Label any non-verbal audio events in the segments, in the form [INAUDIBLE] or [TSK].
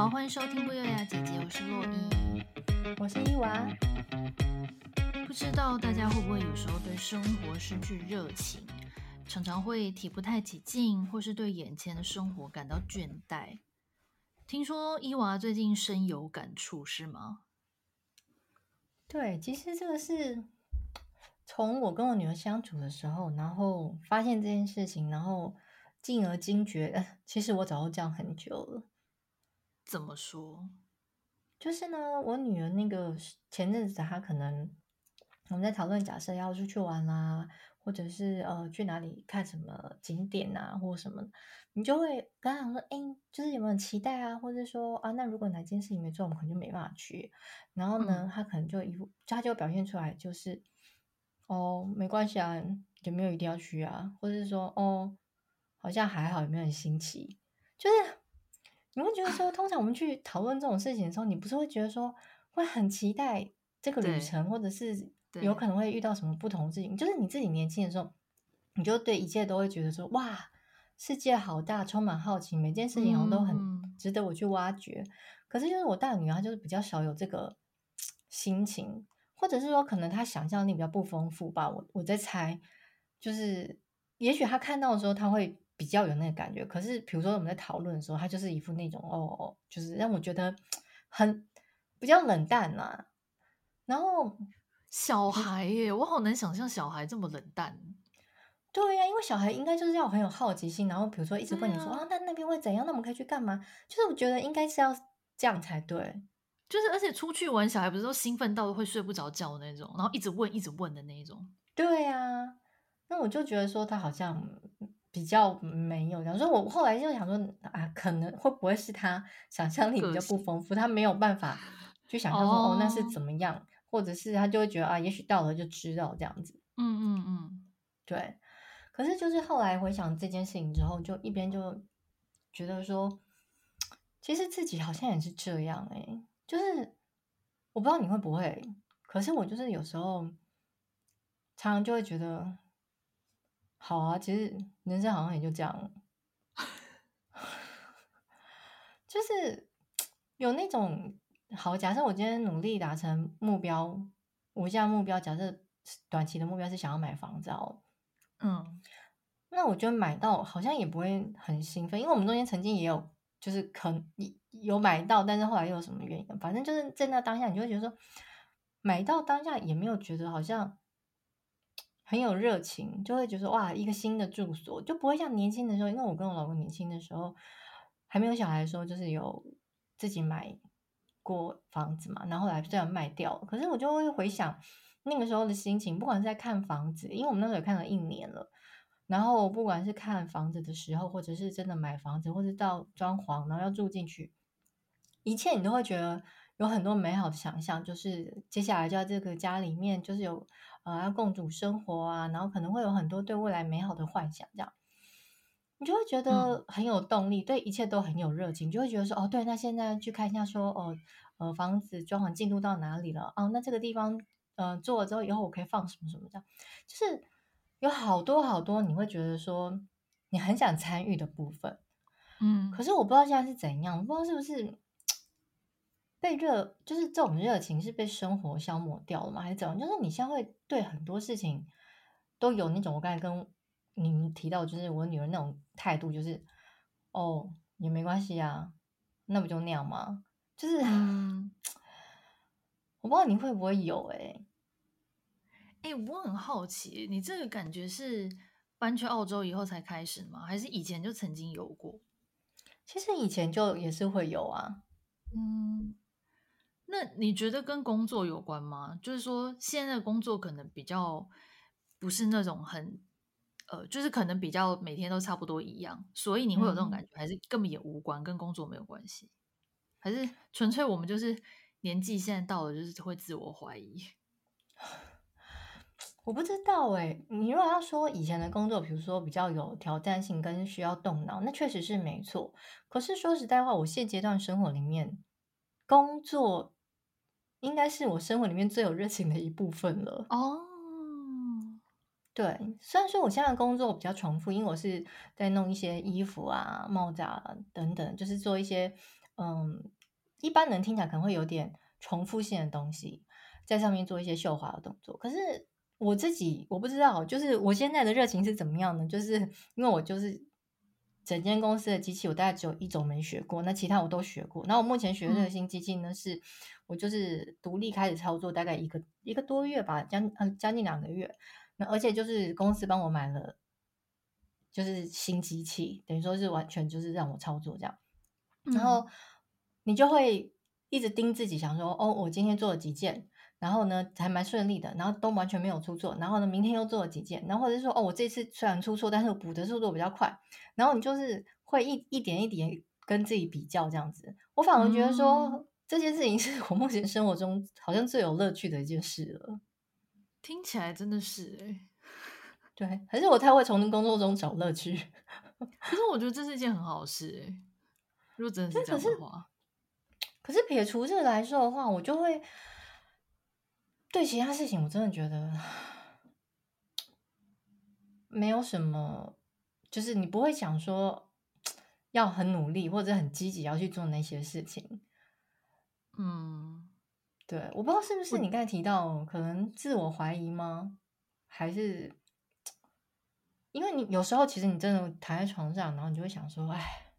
好，欢迎收听不优雅姐姐，我是洛伊，我是伊娃。不知道大家会不会有时候对生活失去热情，常常会提不太起劲，或是对眼前的生活感到倦怠。听说伊娃最近深有感触，是吗？对，其实这个是从我跟我女儿相处的时候，然后发现这件事情，然后进而惊觉，[LAUGHS] 其实我早就这样很久了。怎么说？就是呢，我女儿那个前阵子，她可能我们在讨论，假设要出去玩啦，或者是呃去哪里看什么景点啊，或什么，你就会跟她讲说，哎，就是有没有期待啊？或者说啊，那如果哪件事情没做，我们可能就没办法去。然后呢，嗯、她可能就一副，她就表现出来就是，哦，没关系啊，有没有一定要去啊？或者是说，哦，好像还好，有没有很新奇？就是。你会觉得说，通常我们去讨论这种事情的时候，你不是会觉得说会很期待这个旅程，或者是有可能会遇到什么不同的事情？就是你自己年轻的时候，你就对一切都会觉得说，哇，世界好大，充满好奇，每件事情好像都很值得我去挖掘。嗯、可是就是我大女儿，她就是比较少有这个心情，或者是说可能她想象力比较不丰富吧。我我在猜，就是也许她看到的时候，她会。比较有那个感觉，可是比如说我们在讨论的时候，他就是一副那种哦，就是让我觉得 [TSK] 很比较冷淡啊。然后小孩耶，我好难想象小孩这么冷淡。对呀、啊，因为小孩应该就是要很有好奇心，然后比如说一直问你说啊，那那边会怎样？那我们可以去干嘛？就是我觉得应该是要这样才对。就是而且出去玩，小孩不是都兴奋到会睡不着觉的那种，然后一直问一直问的那一种。对呀、啊，那我就觉得说他好像。比较没有，然后说我后来就想说啊，可能会不会是他想象力比较不丰富，他没有办法去想象说哦，哦那是怎么样，或者是他就会觉得啊，也许到了就知道这样子。嗯嗯嗯，对。可是就是后来回想这件事情之后，就一边就觉得说，其实自己好像也是这样哎、欸，就是我不知道你会不会，可是我就是有时候常常就会觉得。好啊，其实人生好像也就这样，[LAUGHS] 就是有那种好。假设我今天努力达成目标，我现在目标假设短期的目标是想要买房子哦，嗯，那我觉得买到好像也不会很兴奋，因为我们中间曾经也有就是可能有买到，但是后来又有什么原因，反正就是在那当下，你就会觉得说买到当下也没有觉得好像。很有热情，就会觉得哇，一个新的住所。就不会像年轻的时候，因为我跟我老公年轻的时候还没有小孩的时候，就是有自己买过房子嘛，然后来虽然卖掉，可是我就会回想那个时候的心情，不管是在看房子，因为我们那时候也看了一年了，然后不管是看房子的时候，或者是真的买房子，或者到装潢，然后要住进去，一切你都会觉得有很多美好的想象，就是接下来就在这个家里面，就是有。呃，要共组生活啊，然后可能会有很多对未来美好的幻想，这样你就会觉得很有动力，嗯、对一切都很有热情，就会觉得说，哦，对，那现在去看一下说，说哦，呃，房子装潢进度到哪里了？哦，那这个地方，呃，做了之后以后我可以放什么什么这样，就是有好多好多你会觉得说你很想参与的部分，嗯，可是我不知道现在是怎样，我不知道是不是。被热就是这种热情是被生活消磨掉了吗？还是怎样？就是你现在会对很多事情都有那种我刚才跟你们提到，就是我女儿那种态度，就是哦也没关系啊，那不就那样吗？就是、[LAUGHS] 嗯、我不知道你会不会有哎、欸，哎、欸，我很好奇，你这个感觉是搬去澳洲以后才开始吗？还是以前就曾经有过？其实以前就也是会有啊，嗯。那你觉得跟工作有关吗？就是说，现在的工作可能比较不是那种很，呃，就是可能比较每天都差不多一样，所以你会有这种感觉，嗯、还是根本也无关，跟工作没有关系？还是纯粹我们就是年纪现在到了，就是会自我怀疑？[LAUGHS] 我不知道哎、欸，你如果要说以前的工作，比如说比较有挑战性跟需要动脑，那确实是没错。可是说实在话，我现阶段生活里面工作。应该是我生活里面最有热情的一部分了哦。对，虽然说我现在的工作比较重复，因为我是在弄一些衣服啊、帽子啊等等，就是做一些嗯，一般人听起来可能会有点重复性的东西，在上面做一些绣花的动作。可是我自己我不知道，就是我现在的热情是怎么样呢？就是因为我就是整间公司的机器，我大概只有一种没学过，那其他我都学过。那我目前学的这个新机器呢，嗯、是我就是独立开始操作，大概一个一个多月吧，将嗯将近两个月。那而且就是公司帮我买了，就是新机器，等于说是完全就是让我操作这样。然后你就会一直盯自己，想说哦，我今天做了几件，然后呢还蛮顺利的，然后都完全没有出错。然后呢，明天又做了几件，然后或者是说哦，我这次虽然出错，但是我补的速度比较快。然后你就是会一一点一点跟自己比较这样子。我反而觉得说、嗯、这件事情是我目前生活中好像最有乐趣的一件事了。听起来真的是哎、欸，[LAUGHS] 对，还是我太会从工作中找乐趣。[LAUGHS] 可是我觉得这是一件很好事哎、欸，如果真的是这样的话，可是撇除这个来说的话，我就会对其他事情，我真的觉得没有什么，就是你不会想说要很努力或者很积极要去做那些事情，嗯。对，我不知道是不是你刚才提到可能自我怀疑吗？还是因为你有时候其实你真的躺在床上，然后你就会想说，哎，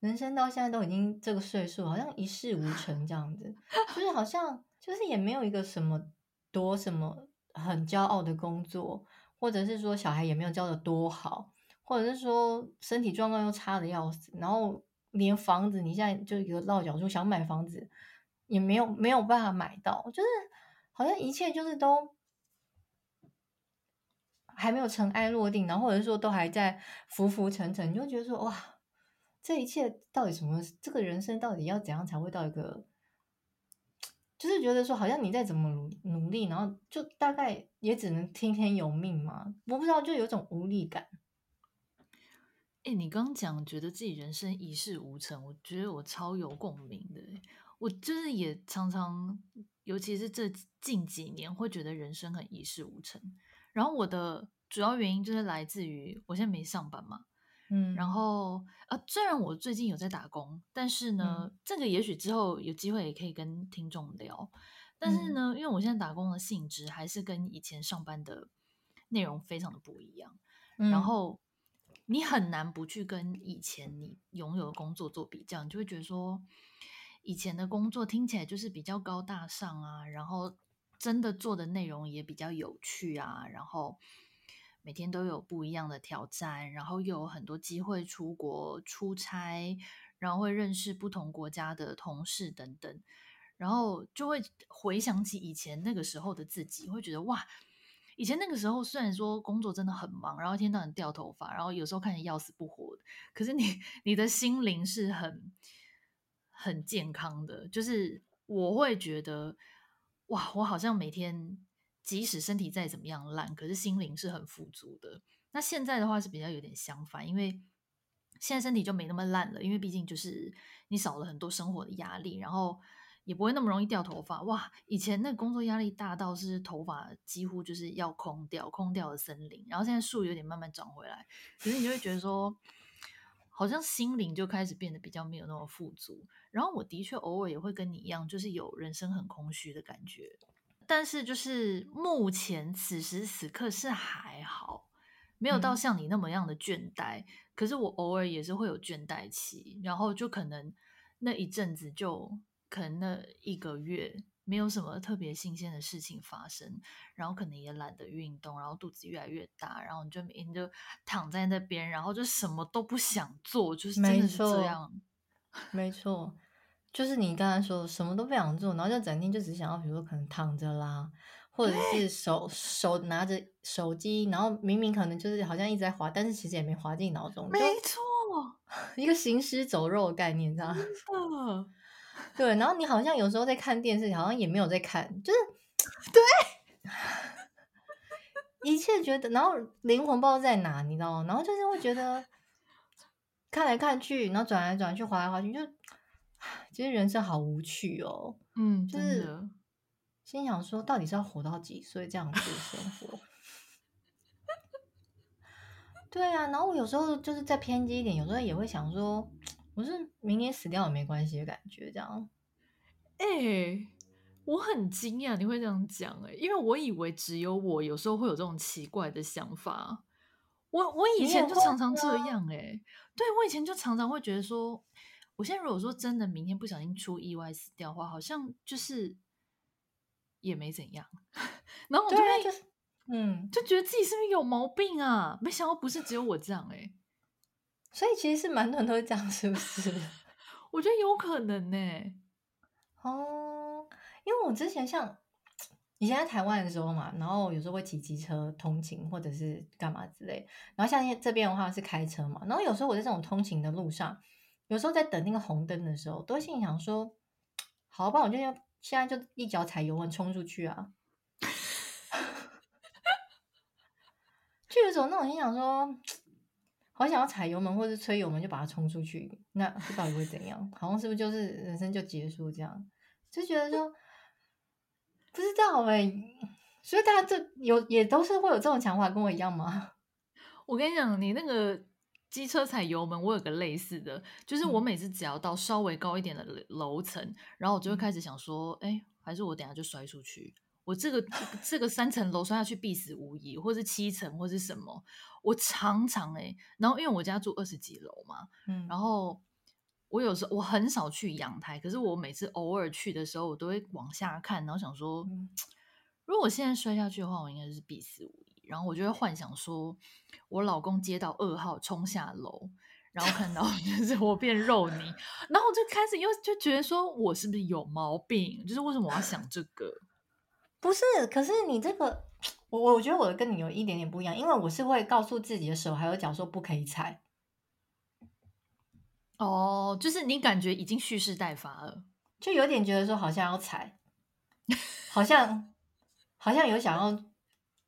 人生到现在都已经这个岁数，好像一事无成这样子，就是好像就是也没有一个什么多什么很骄傲的工作，或者是说小孩也没有教的多好，或者是说身体状况又差的要死，然后连房子你现在就一个落脚处想买房子。也没有没有办法买到，就是好像一切就是都还没有尘埃落定，然后或者是说都还在浮浮沉沉，你就觉得说哇，这一切到底什么？这个人生到底要怎样才会到一个？就是觉得说好像你再怎么努努力，然后就大概也只能听天由命嘛。我不知道，就有种无力感。哎，你刚刚讲觉得自己人生一事无成，我觉得我超有共鸣的。我就是也常常，尤其是这近几年，会觉得人生很一事无成。然后我的主要原因就是来自于我现在没上班嘛，嗯，然后啊，虽然我最近有在打工，但是呢，嗯、这个也许之后有机会也可以跟听众聊。但是呢，嗯、因为我现在打工的性质还是跟以前上班的内容非常的不一样，嗯、然后你很难不去跟以前你拥有的工作做比较，你就会觉得说。以前的工作听起来就是比较高大上啊，然后真的做的内容也比较有趣啊，然后每天都有不一样的挑战，然后又有很多机会出国出差，然后会认识不同国家的同事等等，然后就会回想起以前那个时候的自己，会觉得哇，以前那个时候虽然说工作真的很忙，然后一天到晚掉头发，然后有时候看着要死不活的，可是你你的心灵是很。很健康的，就是我会觉得，哇，我好像每天即使身体再怎么样烂，可是心灵是很富足的。那现在的话是比较有点相反，因为现在身体就没那么烂了，因为毕竟就是你少了很多生活的压力，然后也不会那么容易掉头发。哇，以前那工作压力大到是头发几乎就是要空掉，空掉的森林，然后现在树有点慢慢长回来，可是你就会觉得说。好像心灵就开始变得比较没有那么富足，然后我的确偶尔也会跟你一样，就是有人生很空虚的感觉。但是就是目前此时此刻是还好，没有到像你那么样的倦怠。嗯、可是我偶尔也是会有倦怠期，然后就可能那一阵子就可能那一个月。没有什么特别新鲜的事情发生，然后可能也懒得运动，然后肚子越来越大，然后你就每天就躺在那边，然后就什么都不想做，就是真的是这样。没错，没错，就是你刚才说什么都不想做，然后就整天就只想要，比如说可能躺着啦，或者是手手拿着手机，然后明明可能就是好像一直在滑，但是其实也没滑进脑中。没错，一个行尸走肉的概念，这样。嗯 [LAUGHS] 对，然后你好像有时候在看电视，好像也没有在看，就是 [LAUGHS] 对，一切觉得，然后灵魂不知道在哪，你知道吗？然后就是会觉得看来看去，然后转来转去，滑来滑去，就其实人生好无趣哦。嗯，就是心想说，到底是要活到几岁这样子的生活？对啊，然后我有时候就是再偏激一点，有时候也会想说。我是明年死掉也没关系的感觉，这样。哎、欸，我很惊讶你会这样讲哎、欸，因为我以为只有我有时候会有这种奇怪的想法。我我以前就常常这样哎、欸，对，我以前就常常会觉得说，我现在如果说真的明天不小心出意外死掉的话，好像就是也没怎样。[LAUGHS] 然后我就会就是嗯，就觉得自己是不是有毛病啊？没想到不是只有我这样哎、欸，所以其实是蛮多人都会这样，是不是？[LAUGHS] 我觉得有可能呢、欸。哦，因为我之前像以前在台湾的时候嘛，然后有时候会骑机车通勤或者是干嘛之类，然后像这边的话是开车嘛，然后有时候我在这种通勤的路上，有时候在等那个红灯的时候，都会心想说，好吧，我就要现在就一脚踩油门冲出去啊，[LAUGHS] 就有种那种心想说，好想要踩油门或者催油门就把它冲出去，那这到底会怎样？好像是不是就是人生就结束这样？就觉得说不知道哎、所以大家这有也都是会有这种想法，跟我一样吗？我跟你讲，你那个机车踩油门，我有个类似的，就是我每次只要到稍微高一点的楼层，嗯、然后我就会开始想说，哎、欸，还是我等下就摔出去，我这个这个三层楼摔下去必死无疑，或是七层或是什么，我常常哎、欸，然后因为我家住二十几楼嘛，嗯，然后。我有时候我很少去阳台，可是我每次偶尔去的时候，我都会往下看，然后想说，[TSK] 如果我现在摔下去的话，我应该是必死无疑。然后我就会幻想说，我老公接到噩耗冲下楼，然后看到 [LAUGHS] 就是我变肉泥，然后我就开始又就觉得说我是不是有毛病？就是为什么我要想这个？[LAUGHS] 不是，可是你这个，我我觉得我跟你有一点点不一样，因为我是会告诉自己的手还有脚说不可以踩。哦，就是你感觉已经蓄势待发了，就有点觉得说好像要踩，好像好像有想要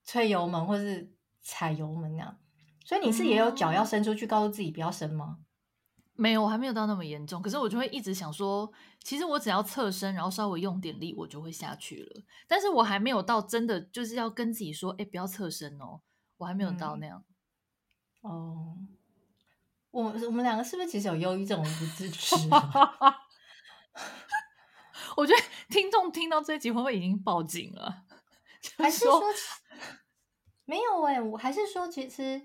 催油门或是踩油门那样，所以你是也有脚要伸出去，告诉自己不要伸吗？没有，我还没有到那么严重。可是我就会一直想说，其实我只要侧身，然后稍微用点力，我就会下去了。但是我还没有到真的就是要跟自己说，哎，不要侧身哦，我还没有到那样。嗯、哦。我我们两个是不是其实有忧郁症？我不自知 [LAUGHS] 啊。[LAUGHS] 我觉得听众听到这集会不会已经报警了？还是说没有哎、欸？我还是说，其实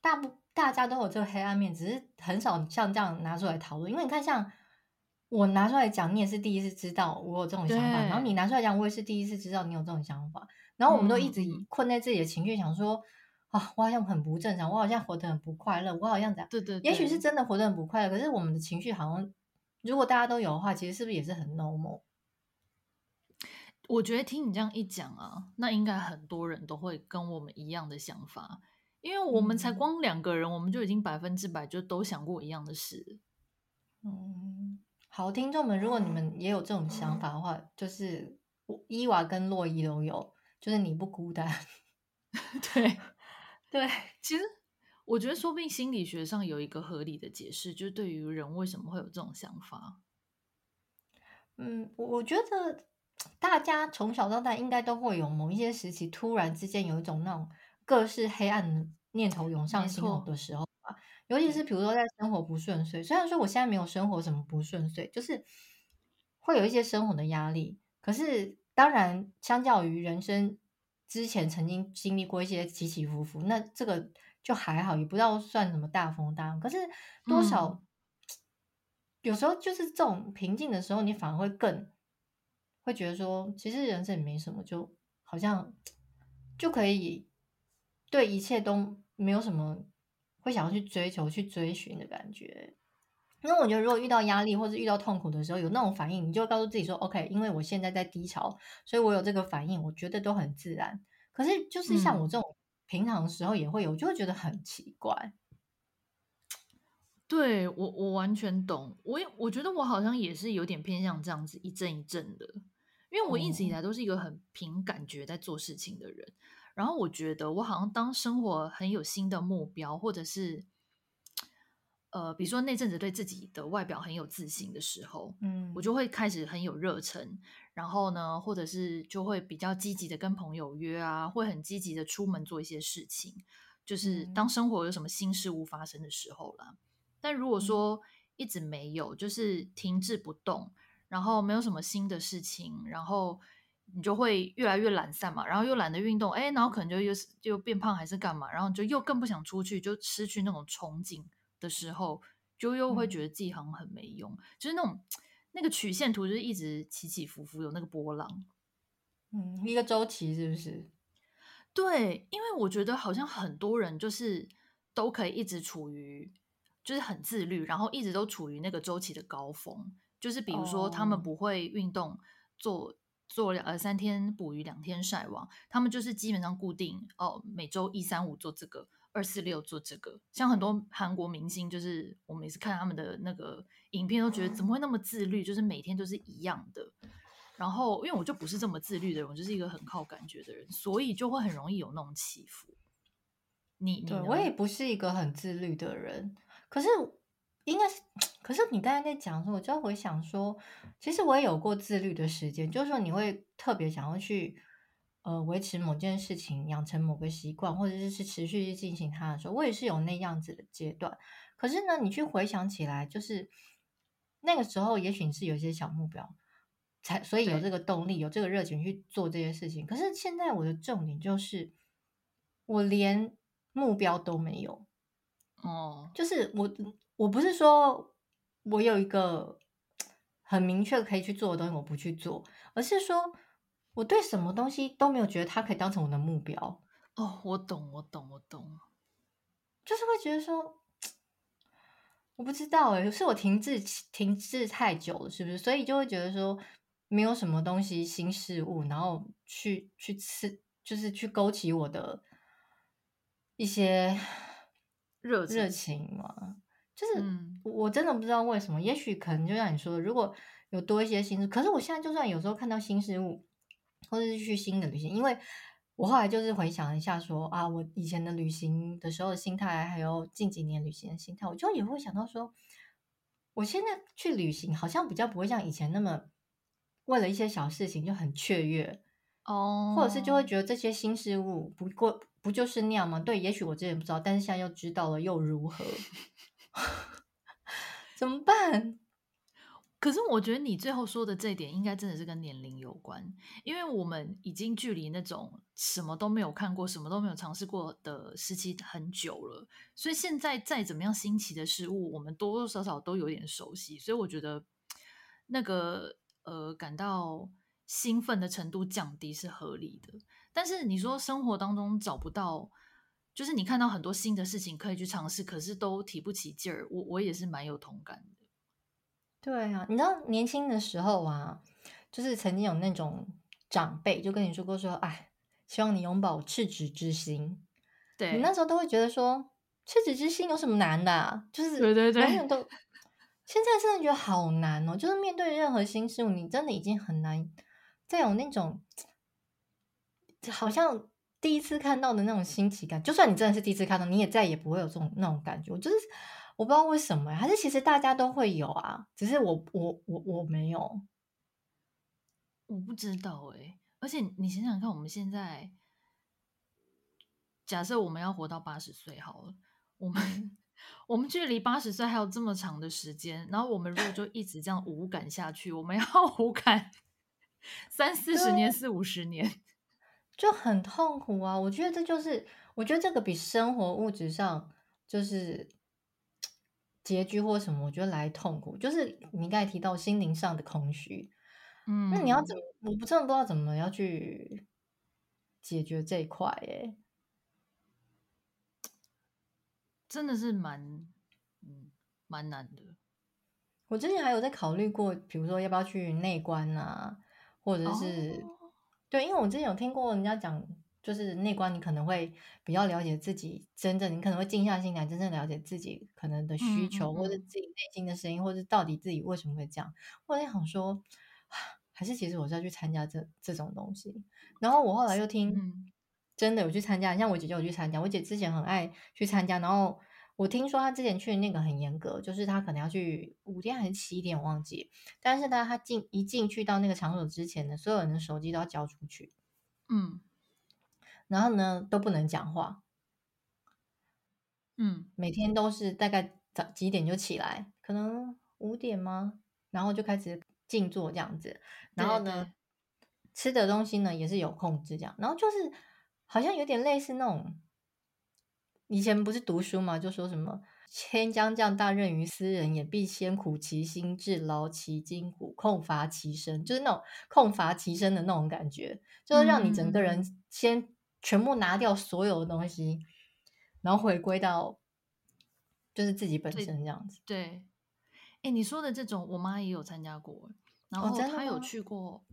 大不大家都有这个黑暗面，只是很少像这样拿出来讨论。因为你看，像我拿出来讲，你也是第一次知道我有这种想法；然后你拿出来讲，我也是第一次知道你有这种想法。然后我们都一直困在自己的情绪，想说。啊，我好像很不正常，我好像活得很不快乐，我好像怎样？对对对，也许是真的活得很不快乐，可是我们的情绪好像，如果大家都有的话，其实是不是也是很 normal？我觉得听你这样一讲啊，那应该很多人都会跟我们一样的想法，因为我们才光两个人，嗯、我们就已经百分之百就都想过一样的事。嗯，好，听众们，如果你们也有这种想法的话，嗯、就是伊娃跟洛伊都有，就是你不孤单，[LAUGHS] 对。[LAUGHS] 对，其实我觉得说不定心理学上有一个合理的解释，就是对于人为什么会有这种想法。嗯，我我觉得大家从小到大应该都会有某一些时期，突然之间有一种那种各式黑暗的念头涌上心头的时候吧。尤其是比如说在生活不顺遂，虽然说我现在没有生活什么不顺遂，就是会有一些生活的压力。可是当然，相较于人生。之前曾经经历过一些起起伏伏，那这个就还好，也不知道算什么大风大浪。可是多少、嗯、有时候就是这种平静的时候，你反而会更会觉得说，其实人生也没什么，就好像就可以对一切都没有什么会想要去追求、去追寻的感觉。因为我觉得，如果遇到压力或者遇到痛苦的时候，有那种反应，你就告诉自己说：“OK，因为我现在在低潮，所以我有这个反应，我觉得都很自然。”可是，就是像我这种平常的时候也会有，我就会觉得很奇怪。对，我，我完全懂。我也我觉得我好像也是有点偏向这样子一阵一阵的，因为我一直以来都是一个很凭感觉在做事情的人。嗯。然后我觉得我好像当生活很有新的目标，或者是。呃，比如说那阵子对自己的外表很有自信的时候，嗯，我就会开始很有热忱，然后呢，或者是就会比较积极的跟朋友约啊，会很积极的出门做一些事情，就是当生活有什么新事物发生的时候啦。但如果说一直没有，就是停滞不动，然后没有什么新的事情，然后你就会越来越懒散嘛，然后又懒得运动，哎，然后可能就又就变胖还是干嘛，然后就又更不想出去，就失去那种憧憬的时候，就又会觉得自己好像很没用，嗯、就是那种那个曲线图就是一直起起伏伏，有那个波浪，嗯，一个周期是不是？对，因为我觉得好像很多人就是都可以一直处于。就是很自律，然后一直都处于那个周期的高峰。就是比如说，他们不会运动，做做两呃三天捕鱼两天晒网，他们就是基本上固定哦，每周一三五做这个，二四六做这个。像很多韩国明星，就是我每次看他们的那个影片，都觉得怎么会那么自律？就是每天都是一样的。然后，因为我就不是这么自律的人，我就是一个很靠感觉的人，所以就会很容易有那种起伏。你，你对我也不是一个很自律的人。可是，应该是，可是你刚才在讲的时候，我就回想说，其实我也有过自律的时间，就是说你会特别想要去，呃，维持某件事情，养成某个习惯，或者是是持续去进行它的时候，我也是有那样子的阶段。可是呢，你去回想起来，就是那个时候，也许你是有一些小目标，才所以有这个动力，有这个热情去做这些事情。可是现在我的重点就是，我连目标都没有。哦，就是我，我不是说我有一个很明确可以去做的东西，我不去做，而是说我对什么东西都没有觉得它可以当成我的目标。哦，我懂，我懂，我懂，就是会觉得说，我不知道诶，是我停滞停滞太久了，是不是？所以就会觉得说，没有什么东西新事物，然后去去吃，就是去勾起我的一些。热热情嘛，就是我真的不知道为什么，嗯、也许可能就像你说的，如果有多一些新事，可是我现在就算有时候看到新事物，或者是去新的旅行，因为我后来就是回想一下说啊，我以前的旅行的时候的心态，还有近几年旅行的心态，我就也会想到说，我现在去旅行好像比较不会像以前那么为了一些小事情就很雀跃哦，或者是就会觉得这些新事物不过。不就是那样吗？对，也许我之前不知道，但是现在又知道了，又如何？[LAUGHS] 怎么办？[LAUGHS] 可是我觉得你最后说的这一点，应该真的是跟年龄有关，因为我们已经距离那种什么都没有看过、什么都没有尝试过的时期很久了，所以现在再怎么样新奇的事物，我们多多少少都有点熟悉，所以我觉得 [TSK] 那个呃，感到兴奋的程度降低是合理的。但是你说生活当中找不到，就是你看到很多新的事情可以去尝试，可是都提不起劲儿。我我也是蛮有同感的。对啊，你知道年轻的时候啊，就是曾经有那种长辈就跟你说过说，哎，希望你永葆赤子之心。对，你那时候都会觉得说，赤子之心有什么难的啊？就是对对对，[LAUGHS] 都现在真的觉得好难哦。就是面对任何新事物，你真的已经很难再有那种。好像第一次看到的那种新奇感，就算你真的是第一次看到，你也再也不会有这种那种感觉。我就是我不知道为什么，还是其实大家都会有啊，只是我我我我没有，我不知道哎、欸。而且你想想看，我们现在假设我们要活到八十岁好了，我们 [LAUGHS] 我们距离八十岁还有这么长的时间，然后我们如果就一直这样无感下去，我们要 [LAUGHS] 无感三四十年、四五十年。就很痛苦啊！我觉得这就是，我觉得这个比生活物质上就是 [TSK] 拮据或什么，我觉得来痛苦。就是你刚才提到心灵上的空虚，嗯，那你要怎么？我不真的不知道怎么要去解决这一块，哎，真的是蛮，嗯，蛮难的。我之前还有在考虑过，比如说要不要去内观啊，或者是。哦对，因为我之前有听过人家讲，就是内观，你可能会比较了解自己真正，你可能会静下心来，真正了解自己可能的需求，嗯嗯嗯，或者自己内心的声音，或者到底自己为什么会这样。我在想说，还是其实我是要去参加这这种东西。然后我后来又听，真的有去参加，像我姐姐有去参加，我姐之前很爱去参加，然后。我听说他之前去那个很严格，就是他可能要去五天还是七点，我忘记。但是呢，他进一进去到那个场所之前呢，所有人的手机都要交出去，嗯，然后呢都不能讲话，嗯，每天都是大概早几点就起来，可能五点吗？然后就开始静坐这样子，然后呢，对。吃的东西呢也是有控制这样，然后就是好像有点类似那种以前不是读书嘛，就说什么千将降大任于斯人也，必先苦其心志，劳其筋骨，空乏其身，就是那种空乏其身的那种感觉，就是让你整个人先全部拿掉所有的东西，嗯、然后回归到就是自己本身这样子，对。哎，你说的这种，我妈也有参加过，然后她有去过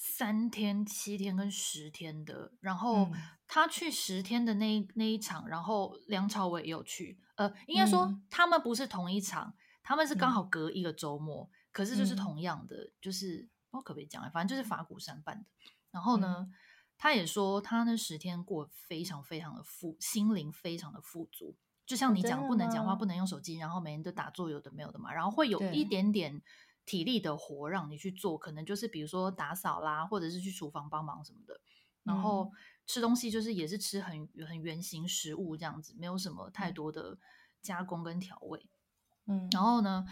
三天、七天跟十天的，然后他去十天的那一那一场，然后梁朝伟也有去，呃，应该说他们不是同一场，他们是刚好隔一个周末，可是就是同样的，就是我可不可以讲？反正就是法鼓山办的。然后呢，他也说他那十天过非常非常的富，心灵非常的富足。就像你讲，不能讲话，不能用手机，然后每天都打坐，有的没有的嘛。然后会有一点点体力的活让你去做，可能就是比如说打扫啦，或者是去厨房帮忙什么的。然后吃东西就是也是吃很很原形食物这样子，没有什么太多的加工跟调味。嗯，然后呢，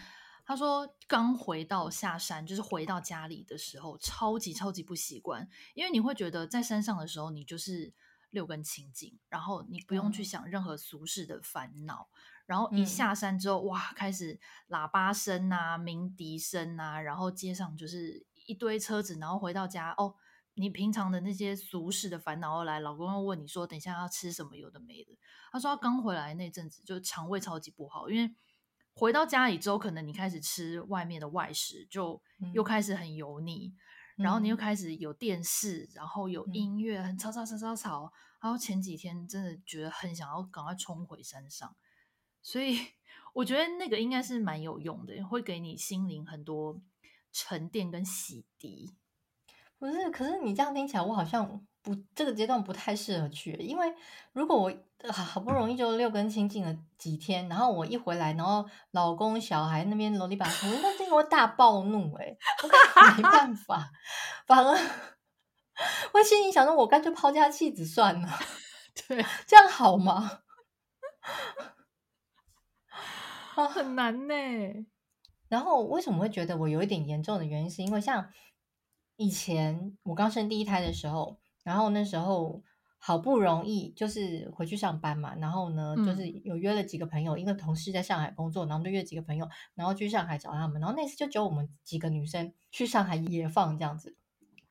他说刚回到下山，就是回到家里的时候，超级超级不习惯，因为你会觉得在山上的时候，你就是。六根清净，然后你不用去想任何俗世的烦恼，嗯、然后一下山之后，哇，开始喇叭声啊、鸣笛声啊，然后街上就是一堆车子，然后回到家，哦，你平常的那些俗世的烦恼又来，老公又问你说，等一下要吃什么？有的没的。他说他刚回来那阵子，就肠胃超级不好，因为回到家里之后，可能你开始吃外面的外食，就又开始很油腻。嗯然后你又开始有电视，嗯、然后有音乐，很吵吵吵吵吵。然后前几天真的觉得很想要赶快冲回山上，所以我觉得那个应该是蛮有用的，会给你心灵很多沉淀跟洗涤。不是，可是你这样听起来，我好像不这个阶段不太适合去，因为如果我。好不容易就六根清净了几天，然后我一回来，然后老公小孩那边啰里吧嗦，那这个会大暴怒哎、欸，我没办法，反而我心里想说，我干脆抛家弃子算了，对，[LAUGHS] 这样好吗？啊，很难呢、欸。然后为什么会觉得我有一点严重的原因，是因为像以前我刚生第一胎的时候，然后那时候。好不容易就是回去上班嘛，然后呢，就是有约了几个朋友，一个同事在上海工作，然后就约几个朋友，然后去上海找他们，然后那次就只有我们几个女生去上海野放这样子，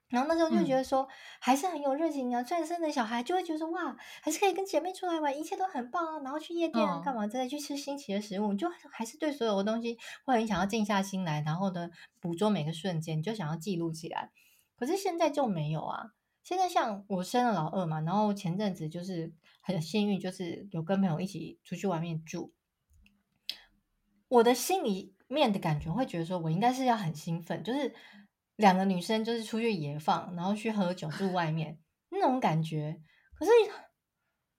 然后那时候就觉得说还是很有热情啊，虽然生了小孩就会觉得说哇，还是可以跟姐妹出来玩，一切都很棒啊，然后去夜店啊干嘛之类，去吃新奇的食物，就还是对所有的东西会很想要静下心来，然后呢，捕捉每个瞬间，就想要记录起来，可是现在就没有啊。现在像我生了老二嘛，然后前阵子就是很幸运，就是有跟朋友一起出去外面住。我的心里面的感觉会觉得说，我应该是要很兴奋，就是两个女生就是出去野放，然后去喝酒住外面那种感觉。可是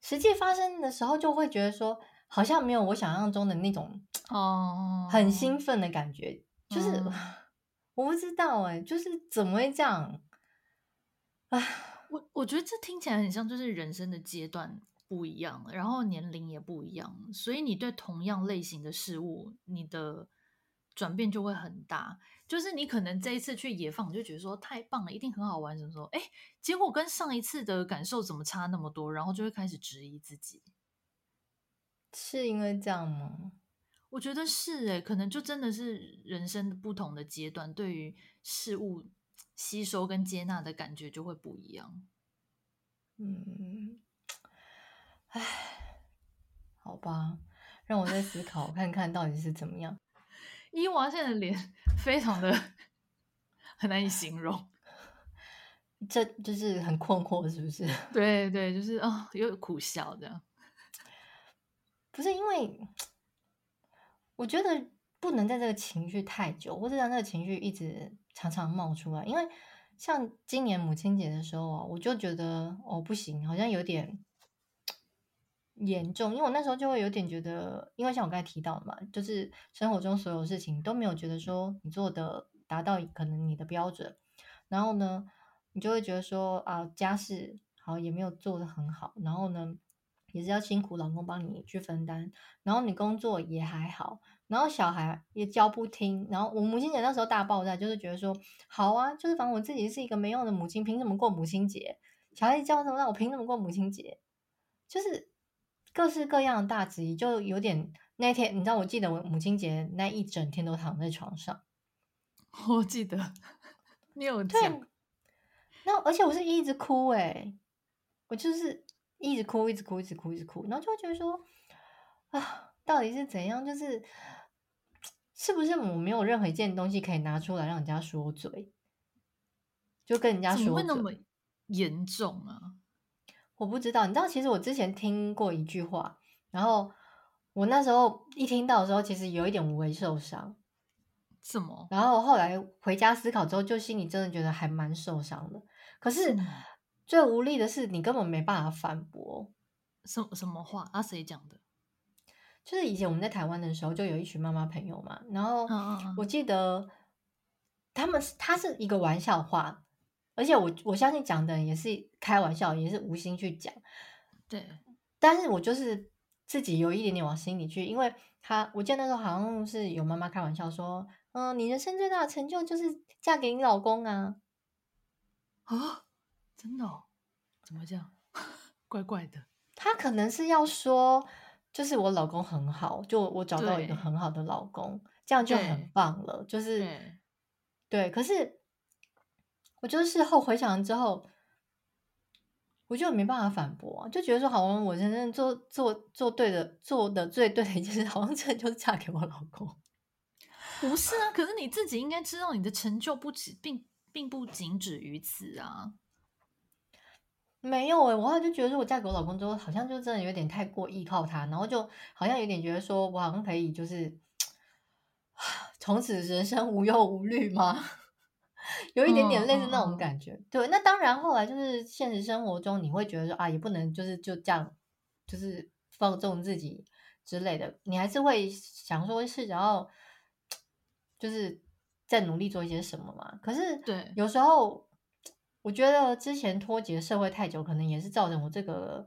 实际发生的时候，就会觉得说，好像没有我想象中的那种哦，很兴奋的感觉。就是 [LAUGHS] 我不知道哎、欸，就是怎么会这样？唉，我我觉得这听起来很像，就是人生的阶段不一样，然后年龄也不一样，所以你对同样类型的事物，你的转变就会很大。就是你可能这一次去野放，你就觉得说太棒了，一定很好玩，什么时候，哎，结果跟上一次的感受怎么差那么多？然后就会开始质疑自己，是因为这样吗？我觉得是哎，可能就真的是人生不同的阶段，对于事物。吸收跟接纳的感觉就会不一样。嗯，唉，好吧，让我再思考看看到底是怎么样。伊娃现在的脸 [LAUGHS] 非常的很难以形容，这就是很困惑，是不是？[LAUGHS] 对对，就是啊、哦，又有苦笑这样。不是因为，我觉得不能在这个情绪太久，或者让这个情绪一直。常常冒出来，因为像今年母亲节的时候啊，我就觉得哦不行，好像有点严重。因为我那时候就会有点觉得，因为像我刚才提到的嘛，就是生活中所有事情都没有觉得说你做的达到可能你的标准，然后呢，你就会觉得说啊家事好也没有做的很好，然后呢也是要辛苦老公帮你去分担，然后你工作也还好，然后小孩也教不听，然后我母亲节那时候大爆炸，就是觉得说，好啊，就是反正我自己是一个没用的母亲，凭什么过母亲节？小孩子教什么，让我凭什么过母亲节？就是各式各样的大质疑，就有点那天，你知道，我记得我母亲节那一整天都躺在床上，[LAUGHS] 我记得你有讲，那而且我是一直哭哎、欸，我就是一直哭，一直哭，一直哭，一直哭，然后就会觉得说，啊，到底是怎样？就是。是不是我没有任何一件东西可以拿出来让人家说嘴，就跟人家说嘴？怎么会那么严重啊？我不知道。你知道，其实我之前听过一句话，然后我那时候一听到的时候，其实有一点微受伤。什么？然后后来回家思考之后，就心里真的觉得还蛮受伤的。可是最无力的是，你根本没办法反驳。什什么话？啊，谁讲的？就是以前我们在台湾的时候，就有一群妈妈朋友嘛，然后我记得他们他是一个玩笑话，而且我我相信讲的人也是开玩笑，也是无心去讲，对。但是我就是自己有一点点往心里去，因为他我记得那时候好像是有妈妈开玩笑说，嗯，你人生最大的成就就是嫁给你老公啊，啊，真的哦？怎么这样？[LAUGHS] 怪怪的。他可能是要说。就是我老公很好，就我找到一个很好的老公，这样就很棒了。就是对，对，可是我就是事后回想之后，我就没办法反驳啊，就觉得说，好像我真正做做做对的，做的最对的一件事，好像真的就是嫁给我老公。[LAUGHS] 不是啊，可是你自己应该知道，你的成就不止，并并不仅止于此啊。没有诶、欸，我后来就觉得说，我嫁给我老公之后，好像就真的有点太过依靠他，然后就好像有点觉得说，我好像可以就是 [SIGHS] 从此人生无忧无虑吗？有一点点类似那种感觉。嗯、对，那当然后来就是现实生活中，你会觉得说啊，也不能就是就这样，就是放纵自己之类的，你还是会想说是想要就是在努力做一些什么嘛。可是对，有时候。我觉得之前脱节社会太久，可能也是造成我这个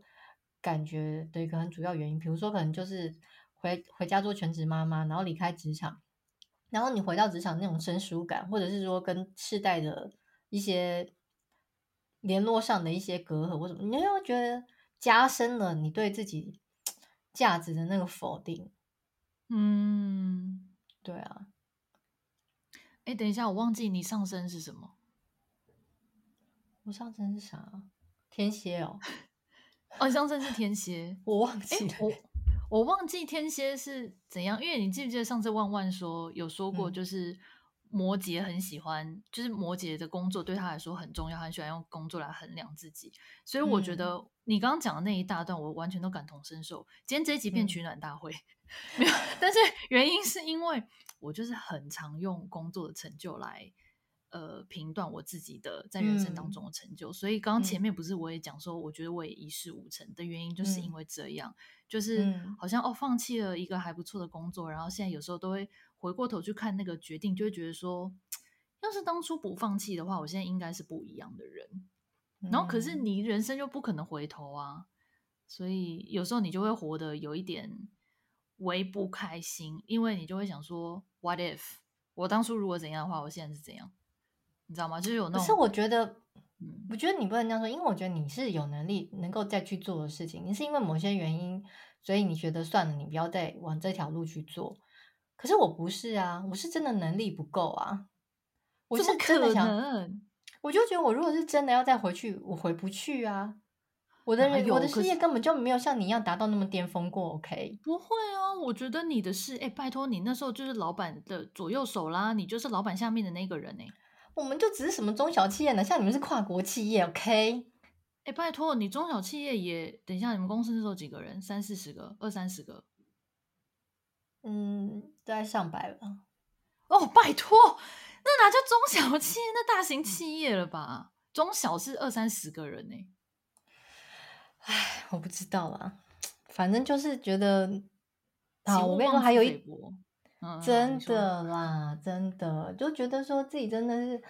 感觉的一个很主要原因。比如说，可能就是回回家做全职妈妈，然后离开职场，然后你回到职场那种生疏感，或者是说跟世代的一些联络上的一些隔阂或什么，你就会觉得加深了你对自己价值的那个否定。嗯，对啊。哎，等一下，我忘记你上身是什么。我上身是啥？天蝎哦，哦，上身是天蝎，[LAUGHS] 我忘记了。我我忘记天蝎是怎样，因为你记不记得上次万万说有说过，就是摩羯很喜欢，嗯、就是摩羯的工作对他来说很重要，很喜欢用工作来衡量自己。所以我觉得你刚刚讲的那一大段，我完全都感同身受。今天这一集变取暖大会，没有，但是原因是因为我就是很常用工作的成就来。呃，评断我自己的在人生当中的成就，嗯、所以刚刚前面不是我也讲说，我觉得我也一事无成的原因，就是因为这样，嗯、就是好像哦，放弃了一个还不错的工作，然后现在有时候都会回过头去看那个决定，就会觉得说，要是当初不放弃的话，我现在应该是不一样的人。嗯、然后可是你人生就不可能回头啊，所以有时候你就会活得有一点微不开心，因为你就会想说，What if 我当初如果怎样的话，我现在是怎样？你知道吗？就是有那种，可是我觉得，嗯，我觉得你不能这样说，因为我觉得你是有能力能够再去做的事情。你是因为某些原因，所以你觉得算了，你不要再往这条路去做。可是我不是啊，我是真的能力不够啊。我是真的想，我就觉得我如果是真的要再回去，我回不去啊。我的人，我的事业根本就没有像你一样达到那么巅峰过。OK？不会啊，我觉得你的事，哎，拜托你那时候就是老板的左右手啦，你就是老板下面的那个人哎。我们就只是什么中小企业呢？像你们是跨国企业，OK？哎，拜托你中小企业也等一下，你们公司那时候几个人？三四十个，二三十个？嗯，大概上百了。哦，拜托，那哪叫中小企业？那大型企业了吧？中小是二三十个人呢。哎，我不知道啦，反正就是觉得，啊，我跟你说，还有一。真的啦，真的就觉得说自己真的是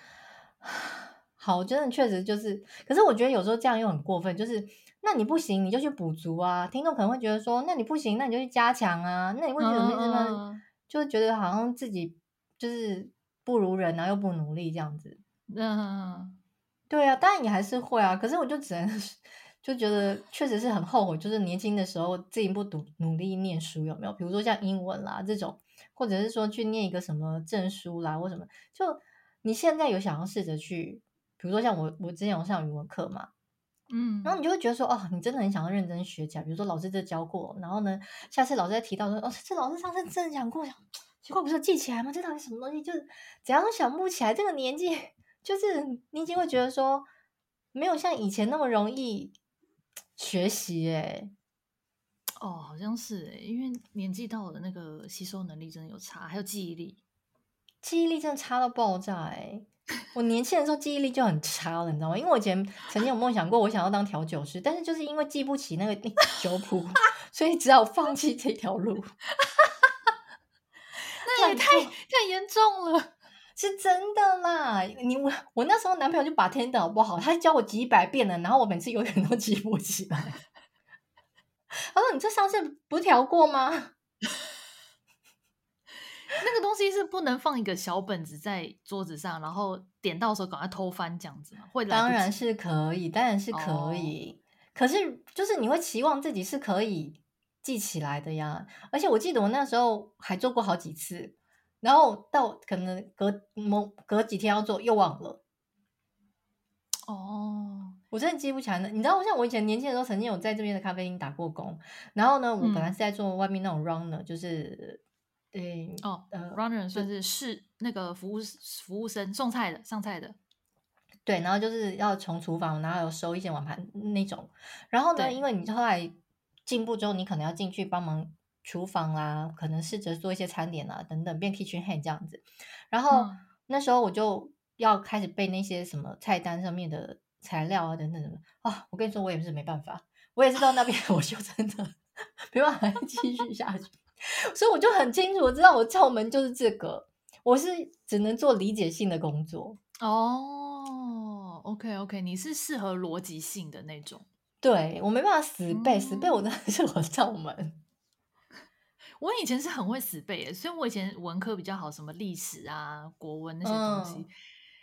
[SIGHS] 好，真的确实就是。可是我觉得有时候这样又很过分，就是那你不行，你就去补足啊。听众可能会觉得说，那你不行，那你就去加强啊。那你为什么一直呢？就觉得好像自己就是不如人啊，又不努力这样子。嗯，对啊，当然也还是会啊。可是我就只能就觉得确实是很后悔，就是年轻的时候自己不努努力念书，有没有？比如说像英文啦这种，或者是说去念一个什么证书啦或什么。就你现在有想要试着去，比如说像我，我之前有上语文课嘛。嗯，然后你就会觉得说，哦，你真的很想要认真学起来。比如说老师这教过，然后呢，下次老师再提到说，哦，这老师上次真的讲过，奇怪，不是记起来吗？这到底什么东西？就是怎样都想不起来。这个年纪，就是你已经会觉得说，没有像以前那么容易学习。哎，哦，好像是哎，因为年纪到了，那个吸收能力真的有差，还有记忆力，记忆力真的差到爆炸。哎。我年轻的时候记忆力就很差了，你知道吗？因为我以前曾经有梦想过，我想要当调酒师，但是就是因为记不起那个酒谱，[LAUGHS] 所以只好放弃这条路。[LAUGHS] 那也太太严重了，[LAUGHS] 是真的啦！你我我那时候男朋友就 bartender 好不好？他教我几百遍了，然后我每次永远都记不起来。他说：“你这上次不是调过吗？”那个东西是不能放一个小本子在桌子上，然后点到的时候赶快偷翻这样子吗？会当然是可以，当然是可以。哦、可是就是你会期望自己是可以记起来的呀。而且我记得我那时候还做过好几次，然后到可能隔某隔几天要做又忘了。哦，我真的记不起来了。你知道，我像我以前年轻的时候，曾经有在这边的咖啡厅打过工，然后呢，我本来是在做外面那种 runner，、嗯、就是。对哦，呃，runner 算是是那个服务服务生送菜的上菜的，对，然后就是要从厨房然后有收一些碗盘那种，然后呢，因为你后来进步之后，你可能要进去帮忙厨房啊，可能试着做一些餐点啊等等，变 kitchen hand 这样子，然后、嗯、那时候我就要开始背那些什么菜单上面的材料啊等等等啊，我跟你说，我也是没办法，我也是到那边 [LAUGHS] 我就真的 [LAUGHS] 没办法继续下去。所以我就很清楚，我知道我窍门就是这个，我是只能做理解性的工作哦。OK OK，你是适合逻辑性的那种，对，我没办法死背，嗯、死背我真的是我窍门。[LAUGHS] 我以前是很会死背的，所以我以前文科比较好，什么历史啊、国文那些东西。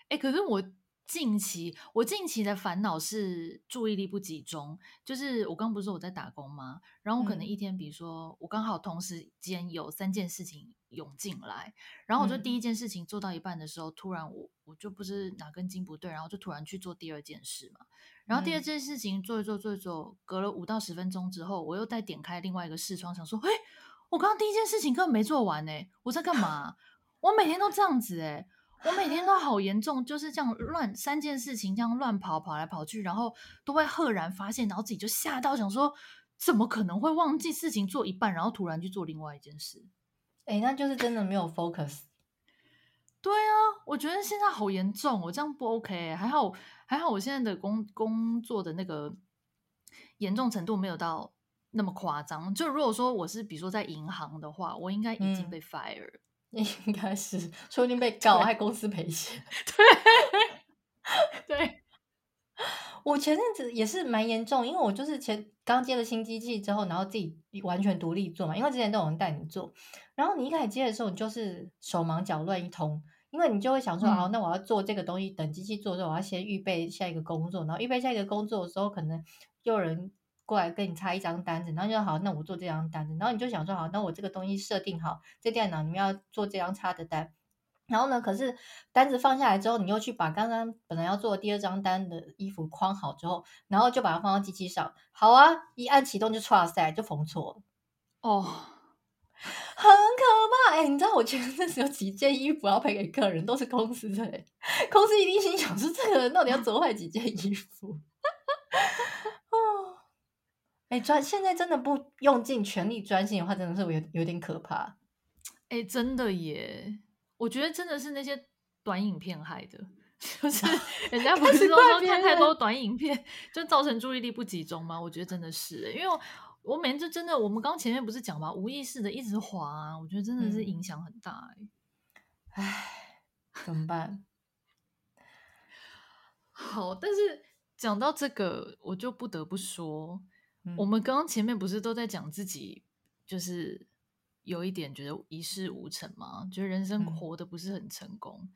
哎、嗯，可是我。近期我近期的烦恼是注意力不集中，就是我刚不是说我在打工吗？然后我可能一天，比如说我刚好同时间有三件事情涌进来，然后我就第一件事情做到一半的时候，突然我我就不知哪根筋不对，然后就突然去做第二件事嘛。然后第二件事情做一做做一做，隔了五到十分钟之后，我又再点开另外一个视窗，想说，哎，我刚刚第一件事情根本没做完呢，我在干嘛？我每天都这样子诶。我每天都好严重，就是这样乱三件事情这样乱跑跑来跑去，然后都会赫然发现，然后自己就吓到，想说怎么可能会忘记事情做一半，然后突然去做另外一件事？哎，那就是真的没有 focus。对啊，我觉得现在好严重，我这样不 OK。还好还好，我现在的工工作的那个严重程度没有到那么夸张。就如果说我是比如说在银行的话，我应该已经被 fire。嗯应该是，说不定被告，害公司赔钱。[LAUGHS] 对，[LAUGHS] 对，我前阵子也是蛮严重，因为我就是前刚接了新机器之后，然后自己完全独立做嘛，因为之前都有人带你做，然后你一开始接的时候，你就是手忙脚乱一通，因为你就会想说，嗯、哦，那我要做这个东西，等机器做的时候，我要先预备下一个工作，然后预备下一个工作的时候，可能又有人。过来跟你插一张单子，然后就好，那我做这张单子，然后你就想说好，那我这个东西设定好，在电脑里面要做这张插的单，然后呢，可是单子放下来之后，你又去把刚刚本来要做的第二张单的衣服框好之后，然后就把它放到机器上，好啊，一按启动就唰塞就缝错了，哦，[LAUGHS] 很可怕哎，你知道我前阵子有几件衣服要赔给客人，都是公司的，公司一定心想说这个人到底要 [LAUGHS] 折坏几件衣服。哎，专现在真的不用尽全力专心的话，真的是有有点可怕。哎，真的耶！我觉得真的是那些短影片害的，[LAUGHS] 就是 [LAUGHS] 人家不是都说看太多短影片就造成注意力不集中吗？我觉得真的是，因为我，我每次真的，我们刚前面不是讲嘛？无意识的一直滑啊，我觉得真的是影响很大。哎、嗯，怎么办？[LAUGHS] 好，但是讲到这个，我就不得不说。我们刚刚前面不是都在讲自己，就是有一点觉得一事无成嘛，觉得人生活的不是很成功。嗯、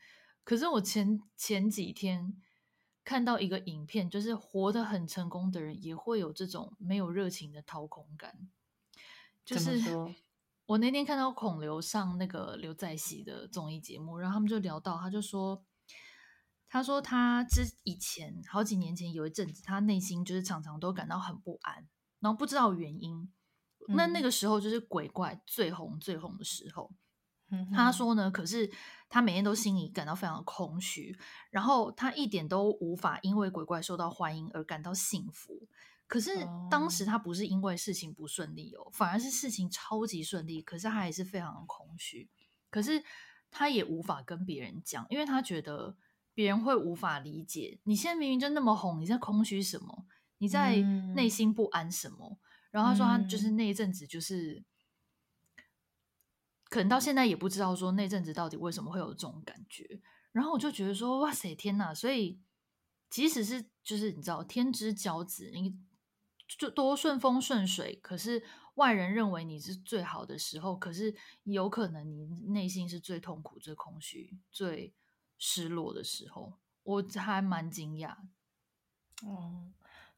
可是我前前几天看到一个影片，就是活得很成功的人也会有这种没有热情的掏空感。就是 [LAUGHS] 我那天看到孔刘上那个刘在熙的综艺节目，然后他们就聊到，他就说。他说，他之以前好几年前有一阵子，他内心就是常常都感到很不安，然后不知道原因。嗯、那那个时候就是鬼怪最红最红的时候。他说呢，可是他每天都心里感到非常的空虚，然后他一点都无法因为鬼怪受到欢迎而感到幸福。可是当时他不是因为事情不顺利哦，反而是事情超级顺利，可是他还是非常的空虚。可是他也无法跟别人讲，因为他觉得。别人会无法理解，你现在明明就那么红，你在空虚什么？你在内心不安什么？嗯、然后他说他就是那一阵子，就是、嗯、可能到现在也不知道说那阵子到底为什么会有这种感觉。然后我就觉得说，哇塞，天哪！所以即使是就是你知道天之骄子，你就多顺风顺水，可是外人认为你是最好的时候，可是有可能你内心是最痛苦、最空虚、最。失落的时候，我还蛮惊讶。哦，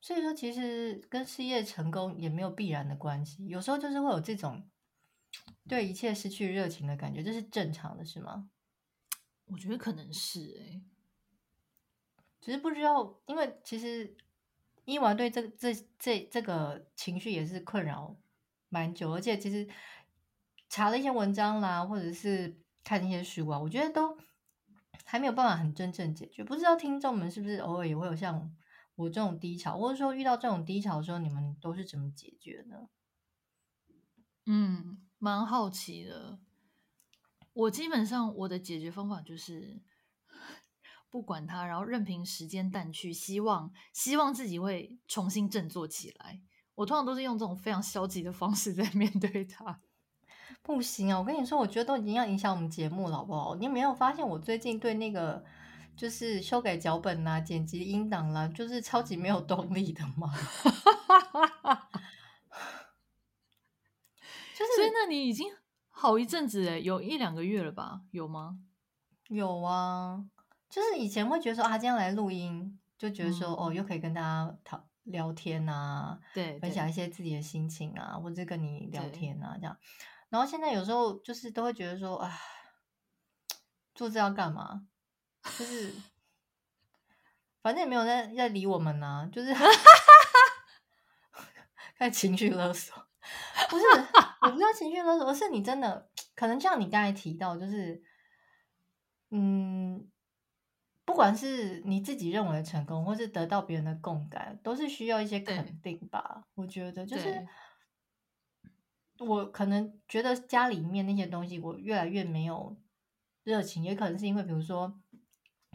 所以说其实跟事业成功也没有必然的关系，有时候就是会有这种对一切失去热情的感觉，这是正常的，是吗？我觉得可能是诶、欸，只是不知道，因为其实伊娃对这这这这个情绪也是困扰蛮久，而且其实查了一些文章啦，或者是看一些书啊，我觉得都。还没有办法很真正解决，不知道听众们是不是偶尔也会有像我这种低潮，或者说遇到这种低潮的时候，你们都是怎么解决呢？嗯，蛮好奇的。我基本上我的解决方法就是 [LAUGHS] 不管它，然后任凭时间淡去，希望希望自己会重新振作起来。我通常都是用这种非常消极的方式在面对它。不行啊！我跟你说，我觉得都已经要影响我们节目了，好不好？你没有发现我最近对那个就是修改脚本啦、剪辑音档啦，就是超级没有动力的嘛？就是，所以那你已经好一阵子诶，有一两个月了吧？有吗？有啊，就是以前会觉得说啊，今天来录音，就觉得说、嗯、哦，又可以跟大家讨聊天啊，对，分享一些自己的心情啊，或者跟你聊天啊，这样。然后现在有时候就是都会觉得说，啊，做这要干嘛？就是反正也没有在在理我们呢、啊，就是 [LAUGHS] 开始情绪勒索。不是，我不知道情绪勒索，而是你真的可能像你刚才提到，就是嗯，不管是你自己认为的成功，或是得到别人的共感，都是需要一些肯定吧。我觉得就是。我可能觉得家里面那些东西，我越来越没有热情，也可能是因为，比如说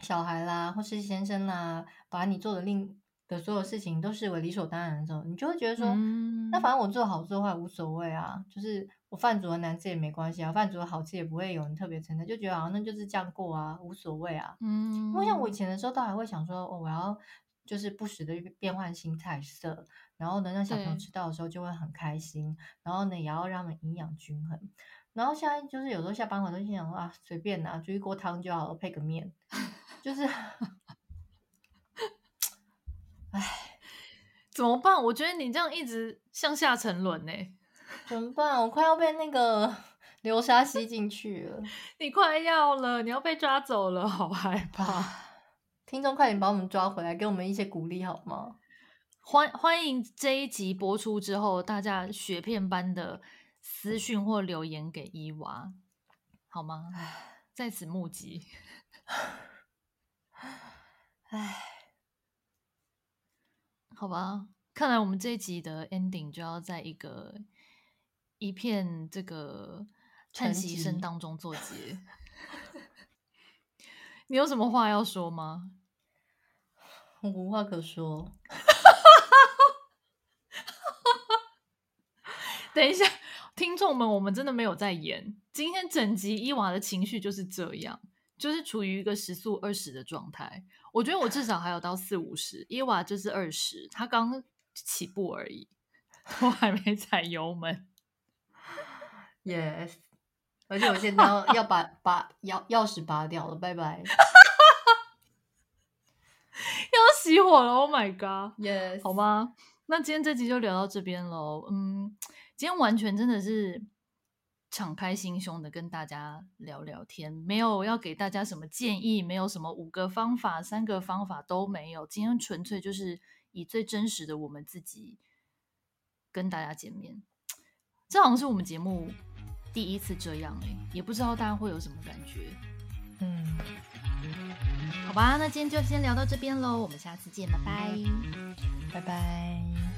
小孩啦，或是先生啦，把你做的另的所有事情都视为理所当然的时候，你就会觉得说，嗯、那反正我做好做坏无所谓啊，就是我饭煮的难吃也没关系啊，饭煮的好吃也不会有人特别称赞，就觉得好像那就是这样过啊，无所谓啊。嗯，因为像我以前的时候，倒还会想说，哦，我要就是不时的变换新菜色。然后能，让小朋友吃到的时候就会很开心。然后呢，也要让他们营养均衡。然后现在就是有时候下班我都心想说啊，随便拿煮一锅汤就好了，配个面，就是，[LAUGHS] 唉，怎么办？我觉得你这样一直向下沉沦呢，怎么办？我快要被那个 [LAUGHS] 流沙吸进去了。[LAUGHS] 你快要了，你要被抓走了，好害怕。听众，快点把我们抓回来，给我们一些鼓励好吗？欢欢迎这一集播出之后，大家雪片般的私讯或留言给伊娃，好吗？在此募集。唉，好吧，看来我们这一集的 ending 就要在一个一片这个叹息声当中作结。[LAUGHS] 你有什么话要说吗？[LAUGHS] 我无话可说。[LAUGHS] 等一下，听众们，我们真的没有在演。今天整集伊娃的情绪就是这样，就是处于一个时速二十的状态。我觉得我至少还有到四五十，伊娃就是二十，他刚起步而已，[LAUGHS] 我还没踩油门。Yes，[LAUGHS] 而且我现在要要把把钥钥匙拔掉了，拜拜。[LAUGHS] 要熄火了，Oh my god！Yes，好吧，那今天这集就聊到这边喽。嗯，今天完全真的是敞开心胸的跟大家聊聊天，没有要给大家什么建议，没有什么五个方法、三个方法都没有。今天纯粹就是以最真实的我们自己跟大家见面。这好像是我们节目第一次这样哎，也不知道大家会有什么感觉。嗯。好吧，那今天就先聊到这边喽，我们下次见，拜拜，拜拜。